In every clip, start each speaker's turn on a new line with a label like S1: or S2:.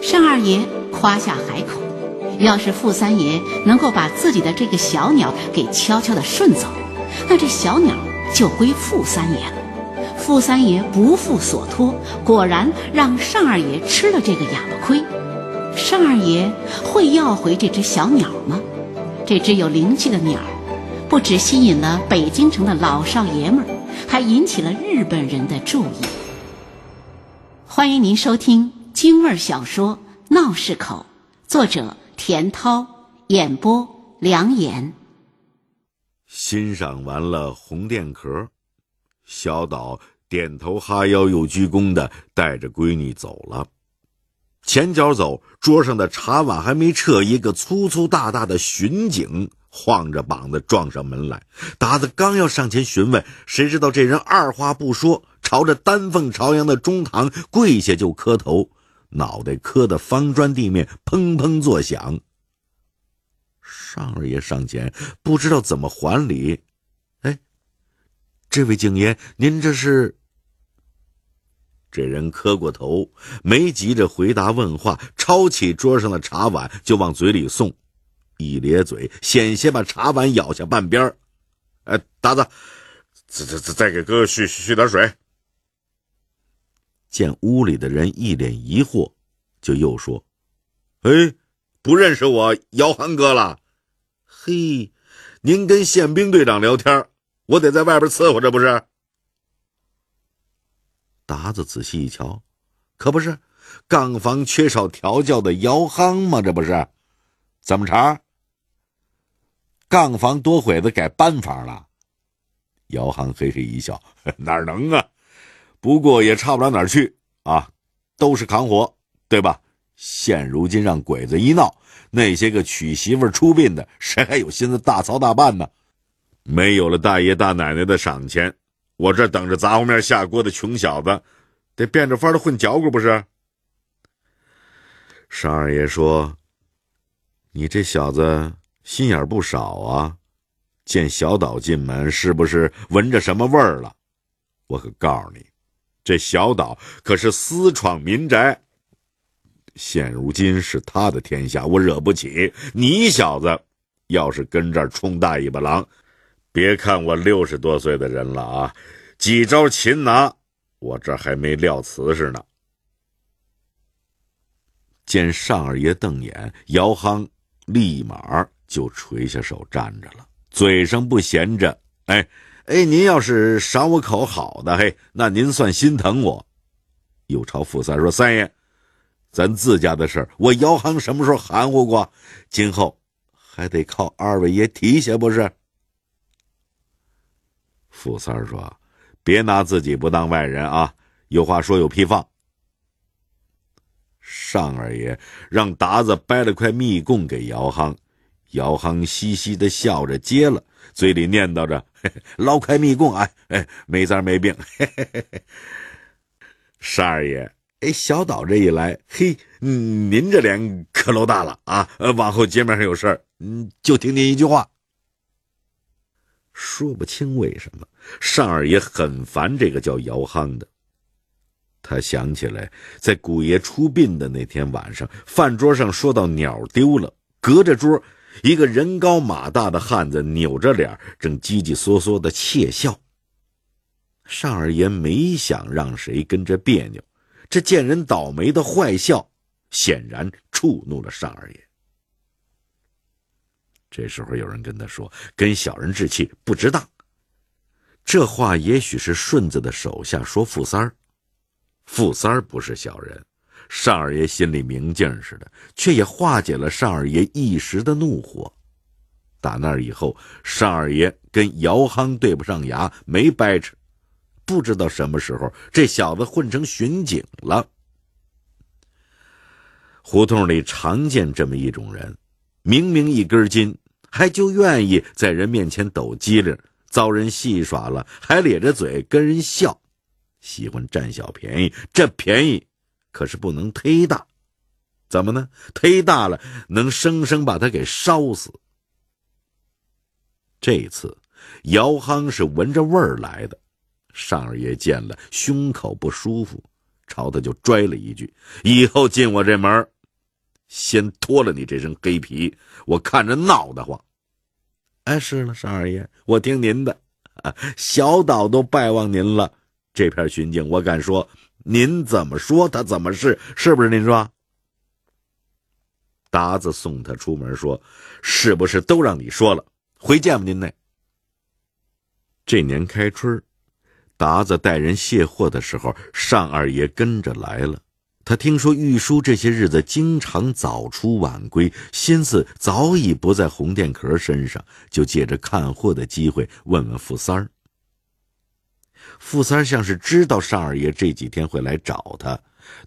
S1: 单二爷夸下海口，要是傅三爷能够把自己的这个小鸟给悄悄地顺走，那这小鸟就归傅三爷了。傅三爷不负所托，果然让单二爷吃了这个哑巴亏。单二爷会要回这只小鸟吗？这只有灵气的鸟，不只吸引了北京城的老少爷们儿，还引起了日本人的注意。欢迎您收听京味小说《闹市口》，作者田涛，演播梁岩。
S2: 欣赏完了红电壳，小岛点头哈腰又鞠躬的带着闺女走了。前脚走，桌上的茶碗还没撤，一个粗粗大大的巡警晃着膀子撞上门来。达子刚要上前询问，谁知道这人二话不说，朝着丹凤朝阳的中堂跪下就磕头，脑袋磕的方砖地面砰砰作响。尚二爷上前，不知道怎么还礼。哎，这位警爷，您这是？这人磕过头，没急着回答问话，抄起桌上的茶碗就往嘴里送，一咧嘴，险些把茶碗咬下半边哎，达子，再再再再给哥哥续续点水。见屋里的人一脸疑惑，就又说：“哎，不认识我姚航哥了？嘿，您跟宪兵队长聊天，我得在外边伺候，这不是？”达子仔细一瞧，可不是，杠房缺少调教的姚夯吗？这不是，怎么茬？杠房多会子改班房了？姚夯嘿嘿一笑，哪能啊？不过也差不了哪儿去啊，都是扛活，对吧？现如今让鬼子一闹，那些个娶媳妇出殡的，谁还有心思大操大办呢？没有了大爷大奶奶的赏钱。我这等着杂货面下锅的穷小子，得变着法的混嚼骨，不是？尚二爷说：“你这小子心眼不少啊！见小岛进门，是不是闻着什么味儿了？我可告诉你，这小岛可是私闯民宅，现如今是他的天下，我惹不起。你小子要是跟这儿充大尾巴狼。”别看我六十多岁的人了啊，几招擒拿，我这还没撂瓷实呢。见尚二爷瞪眼，姚夯立马就垂下手站着了，嘴上不闲着。哎哎，您要是赏我口好的，嘿，那您算心疼我。又朝傅三说：“三爷，咱自家的事我姚夯什么时候含糊过？今后还得靠二位爷提携，不是？”傅三说：“别拿自己不当外人啊！有话说有屁放。”尚二爷让达子掰了块蜜供给姚夯，姚夯嘻嘻的笑着接了，嘴里念叨着：“嘿 捞开密供，啊哎，没灾没病。”嘿嘿”十二爷，哎，小岛这一来，嘿，您这脸可露大了啊！往后街面上有事儿，嗯，就听您一句话。说不清为什么，单二爷很烦这个叫姚夯的。他想起来，在古爷出殡的那天晚上，饭桌上说到鸟丢了，隔着桌，一个人高马大的汉子扭着脸，正叽叽嗦嗦的窃笑。尚二爷没想让谁跟着别扭，这见人倒霉的坏笑，显然触怒了尚二爷。这时候有人跟他说：“跟小人置气不值当。”这话也许是顺子的手下说傅三儿，傅三儿不是小人。尚二爷心里明镜似的，却也化解了尚二爷一时的怒火。打那以后，尚二爷跟姚夯对不上牙，没掰扯。不知道什么时候，这小子混成巡警了。胡同里常见这么一种人。明明一根筋，还就愿意在人面前抖机灵，遭人戏耍了还咧着嘴跟人笑，喜欢占小便宜。这便宜可是不能忒大，怎么呢？忒大了能生生把他给烧死。这次姚夯是闻着味儿来的，尚二爷见了胸口不舒服，朝他就拽了一句：“以后进我这门，先脱了你这身黑皮，我看着闹得慌。”哎，是了，尚二爷，我听您的。小岛都拜望您了，这片巡境，我敢说，您怎么说他怎么是，是不是？您说？达子送他出门说：“是不是都让你说了？回见吧，您那。”这年开春，达子带人卸货的时候，尚二爷跟着来了。他听说玉书这些日子经常早出晚归，心思早已不在红电壳身上，就借着看货的机会问问傅三儿。傅三像是知道尚二爷这几天会来找他，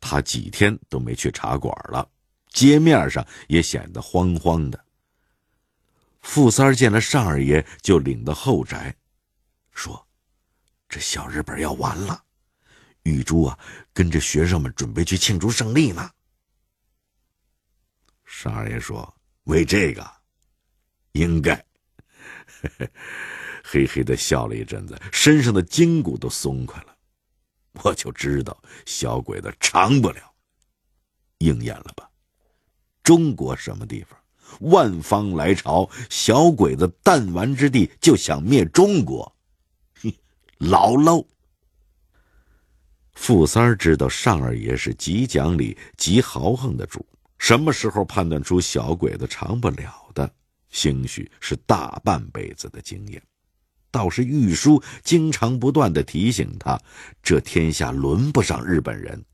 S2: 他几天都没去茶馆了。街面上也显得慌慌的。傅三见了尚二爷，就领到后宅，说：“这小日本要完了，玉珠啊，跟着学生们准备去庆祝胜利呢。”尚二爷说：“为这个，应该。”嘿嘿的笑了一阵子，身上的筋骨都松快了。我就知道小鬼子长不了，应验了吧？中国什么地方？万方来朝，小鬼子弹丸之地，就想灭中国，老喽！傅三儿知道尚二爷是极讲理、极豪横的主，什么时候判断出小鬼子长不了的，兴许是大半辈子的经验。倒是玉书经常不断的提醒他，这天下轮不上日本人。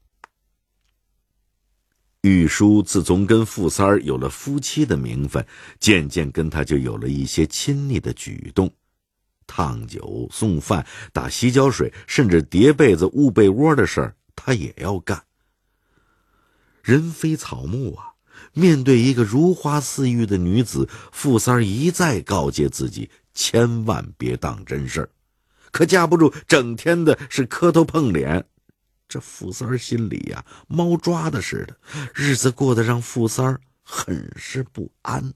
S2: 玉书自从跟傅三儿有了夫妻的名分，渐渐跟他就有了一些亲昵的举动，烫酒、送饭、打洗脚水，甚至叠被子、捂被窝的事儿，他也要干。人非草木啊！面对一个如花似玉的女子，傅三儿一再告诫自己，千万别当真事儿。可架不住整天的是磕头碰脸。这傅三儿心里呀，猫抓的似的，日子过得让傅三儿很是不安。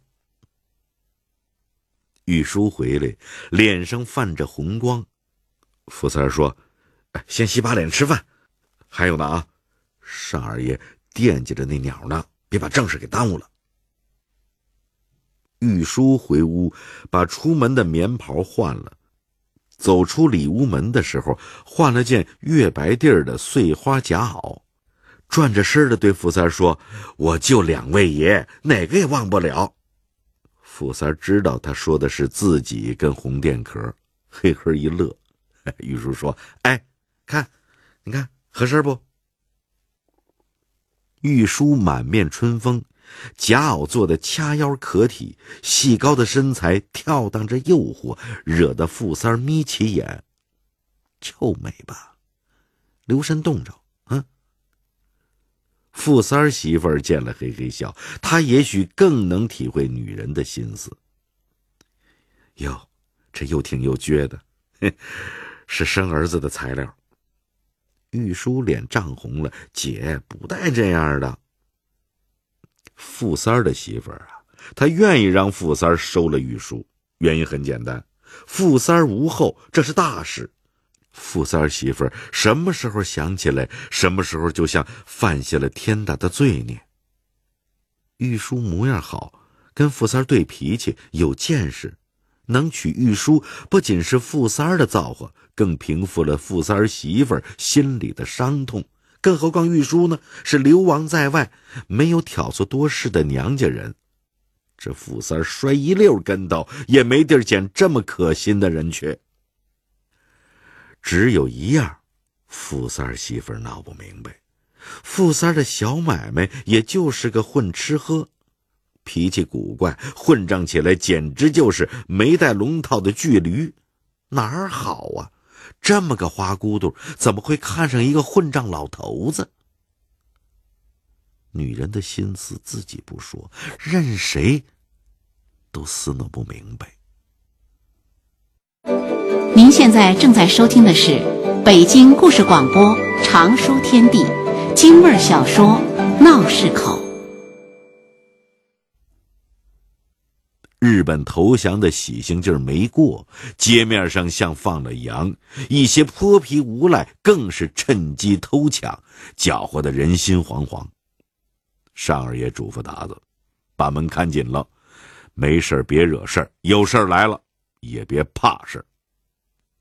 S2: 玉书回来，脸上泛着红光。傅三儿说：“先洗把脸，吃饭。还有呢啊，尚二爷惦记着那鸟呢，别把正事给耽误了。”玉书回屋，把出门的棉袍换了。走出里屋门的时候，换了件月白地儿的碎花夹袄，转着身的对傅三说：“我就两位爷，哪个也忘不了。”傅三知道他说的是自己跟红殿壳，嘿嘿一乐。玉书说：“哎，看，你看合身不？”玉书满面春风。夹袄做的掐腰可体，细高的身材跳荡着诱惑，惹得傅三眯起眼。臭美吧，留神冻着啊！傅三媳妇儿见了嘿嘿笑，她也许更能体会女人的心思。哟，这又挺又撅的，是生儿子的材料。玉书脸涨红了，姐不带这样的。傅三儿的媳妇儿啊，她愿意让傅三儿收了玉书，原因很简单，傅三儿无后，这是大事。傅三儿媳妇儿什么时候想起来，什么时候就像犯下了天大的罪孽。玉书模样好，跟傅三儿对脾气，有见识，能娶玉书，不仅是傅三儿的造化，更平复了傅三儿媳妇心里的伤痛。更何况玉书呢，是流亡在外、没有挑唆多事的娘家人。这傅三摔一溜跟头，也没地儿捡这么可心的人去。只有一样，傅三媳妇闹不明白：傅三的小买卖也就是个混吃喝，脾气古怪，混账起来简直就是没带龙套的巨驴，哪儿好啊？这么个花骨朵，怎么会看上一个混账老头子？女人的心思自己不说，任谁都思弄不明白。
S1: 您现在正在收听的是北京故事广播长书天地京味儿小说《闹市口》。
S2: 日本投降的喜庆劲儿没过，街面上像放了羊，一些泼皮无赖更是趁机偷抢，搅和的人心惶惶。尚二爷嘱咐达子，把门看紧了，没事别惹事有事来了也别怕事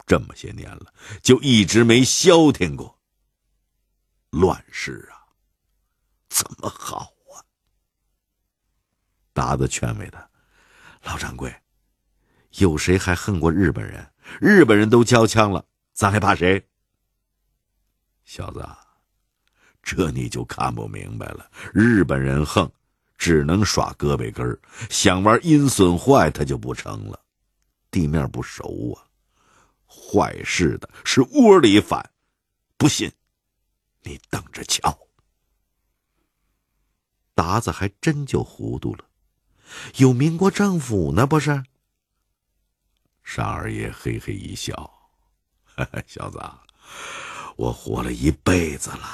S2: 这么些年了，就一直没消停过。乱世啊，怎么好啊？达子劝慰他：“老掌柜，有谁还恨过日本人？日本人都交枪了，咱还怕谁？”小子，这你就看不明白了。日本人横，只能耍胳膊根儿；想玩阴损坏，他就不成了。地面不熟啊。坏事的是窝里反，不信，你等着瞧。达子还真就糊涂了，有民国政府呢，不是？尚二爷嘿嘿一笑：“ 小子，我活了一辈子了，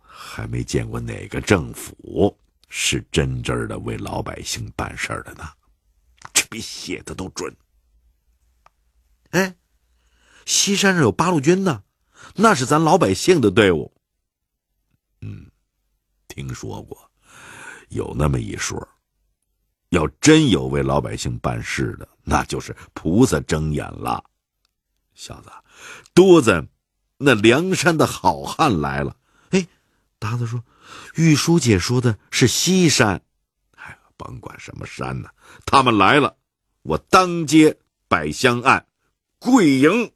S2: 还没见过哪个政府是真真的为老百姓办事的呢。这比写的都准。”哎。西山上有八路军呢，那是咱老百姓的队伍。嗯，听说过，有那么一说。要真有为老百姓办事的，那就是菩萨睁眼了。小子，多子，那梁山的好汉来了。哎，达子说，玉书姐说的是西山。哎，甭管什么山呢，他们来了，我当街摆香案，跪迎。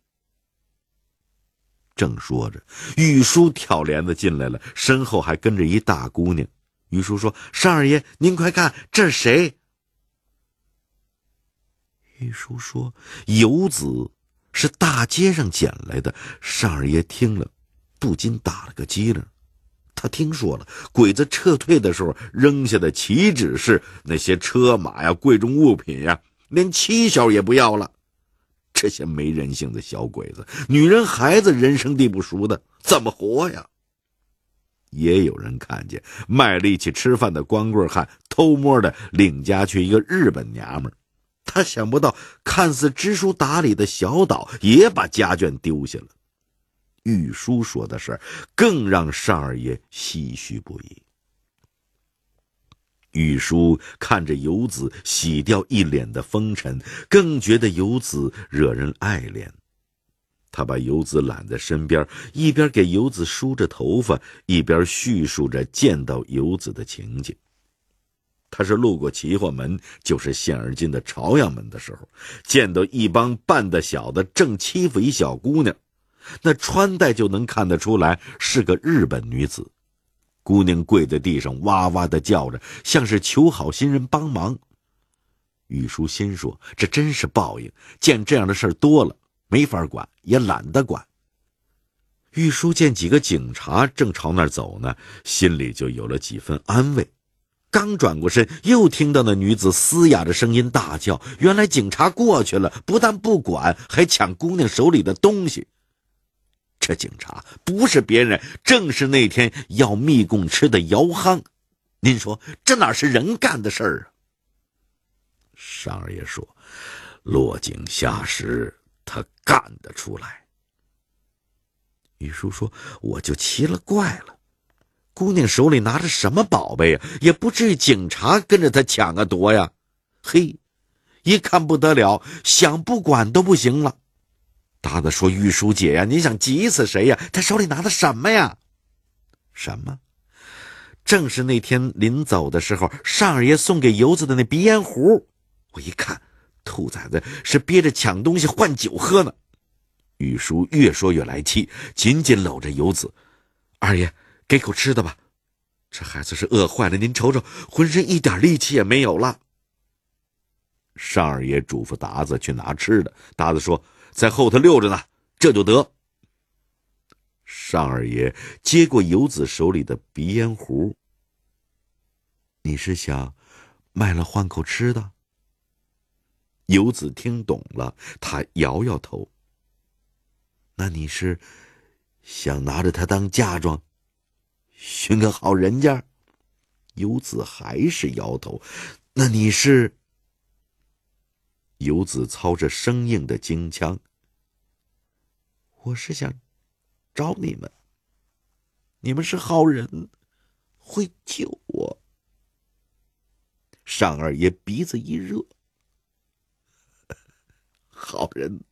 S2: 正说着，玉书挑帘子进来了，身后还跟着一大姑娘。玉书说：“尚二爷，您快看，这是谁？”玉书说：“游子是大街上捡来的。”尚二爷听了，不禁打了个激灵。他听说了，鬼子撤退的时候扔下的岂止是那些车马呀、贵重物品呀，连妻小也不要了。这些没人性的小鬼子，女人孩子人生地不熟的，怎么活呀？也有人看见卖力气吃饭的光棍汉偷摸的领家去一个日本娘们他想不到看似知书达理的小岛也把家眷丢下了。玉书说的事儿，更让尚二爷唏嘘不已。玉书看着游子洗掉一脸的风尘，更觉得游子惹人爱怜。他把游子揽在身边，一边给游子梳着头发，一边叙述着见到游子的情景。他是路过齐化门，就是现而今的朝阳门的时候，见到一帮扮的小的正欺负一小姑娘，那穿戴就能看得出来是个日本女子。姑娘跪在地上，哇哇的叫着，像是求好心人帮忙。玉书心说：“这真是报应，见这样的事多了，没法管，也懒得管。”玉书见几个警察正朝那儿走呢，心里就有了几分安慰。刚转过身，又听到那女子嘶哑的声音大叫：“原来警察过去了，不但不管，还抢姑娘手里的东西。”这警察不是别人，正是那天要蜜供吃的姚夯。您说这哪是人干的事儿啊？尚二爷说：“落井下石，他干得出来。”玉书说：“我就奇了怪了，姑娘手里拿着什么宝贝呀？也不至于警察跟着他抢啊夺呀？嘿，一看不得了，想不管都不行了。”达子说：“玉书姐呀，你想急死谁呀？他手里拿的什么呀？什么？正是那天临走的时候，尚二爷送给游子的那鼻烟壶。我一看，兔崽子是憋着抢东西换酒喝呢。”玉书越说越来气，紧紧搂着游子：“二爷，给口吃的吧，这孩子是饿坏了。您瞅瞅，浑身一点力气也没有了。”尚二爷嘱咐达子去拿吃的。达子说。在后头溜着呢，这就得。尚二爷接过游子手里的鼻烟壶，你是想卖了换口吃的？游子听懂了，他摇摇头。那你是想拿着它当嫁妆，寻个好人家？游子还是摇头。那你是？游子操着生硬的京腔：“我是想找你们，你们是好人，会救我。”尚二爷鼻子一热：“好人，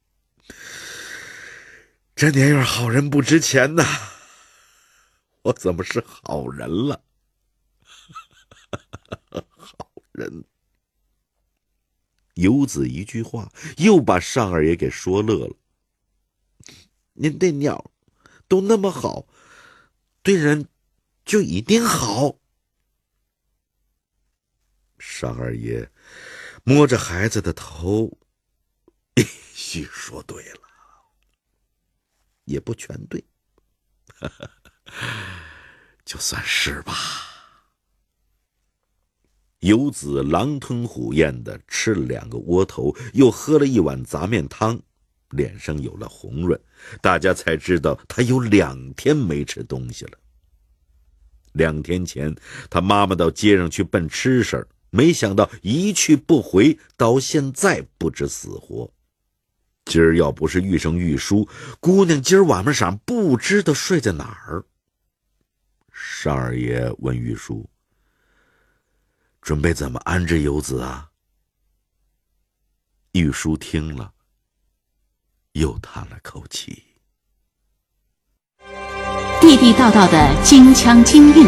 S2: 这年月好人不值钱呐，我怎么是好人了？好人。”游子一句话，又把尚二爷给说乐了。您对鸟都那么好，对人就一定好。尚二爷摸着孩子的头，也许说对了，也不全对，哈哈 就算是吧。游子狼吞虎咽的吃了两个窝头，又喝了一碗杂面汤，脸上有了红润，大家才知道他有两天没吃东西了。两天前，他妈妈到街上去奔吃食没想到一去不回，到现在不知死活。今儿要不是遇上玉书，姑娘今儿晚上不知道睡在哪儿。尚二爷问玉书。准备怎么安置游子啊？玉书听了，又叹了口气。
S1: 地地道道的京腔京韵，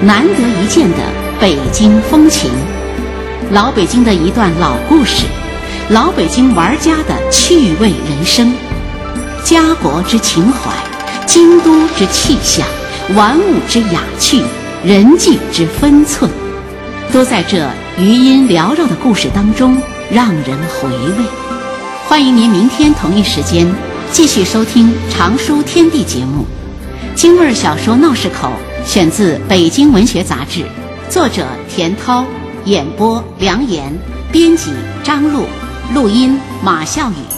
S1: 难得一见的北京风情，老北京的一段老故事，老北京玩家的趣味人生，家国之情怀，京都之气象，玩物之雅趣，人际之分寸。都在这余音缭绕的故事当中让人回味。欢迎您明天同一时间继续收听《常书天地》节目。京味儿小说《闹市口》选自《北京文学杂志》，作者田涛，演播梁岩，编辑张璐，录音马笑宇。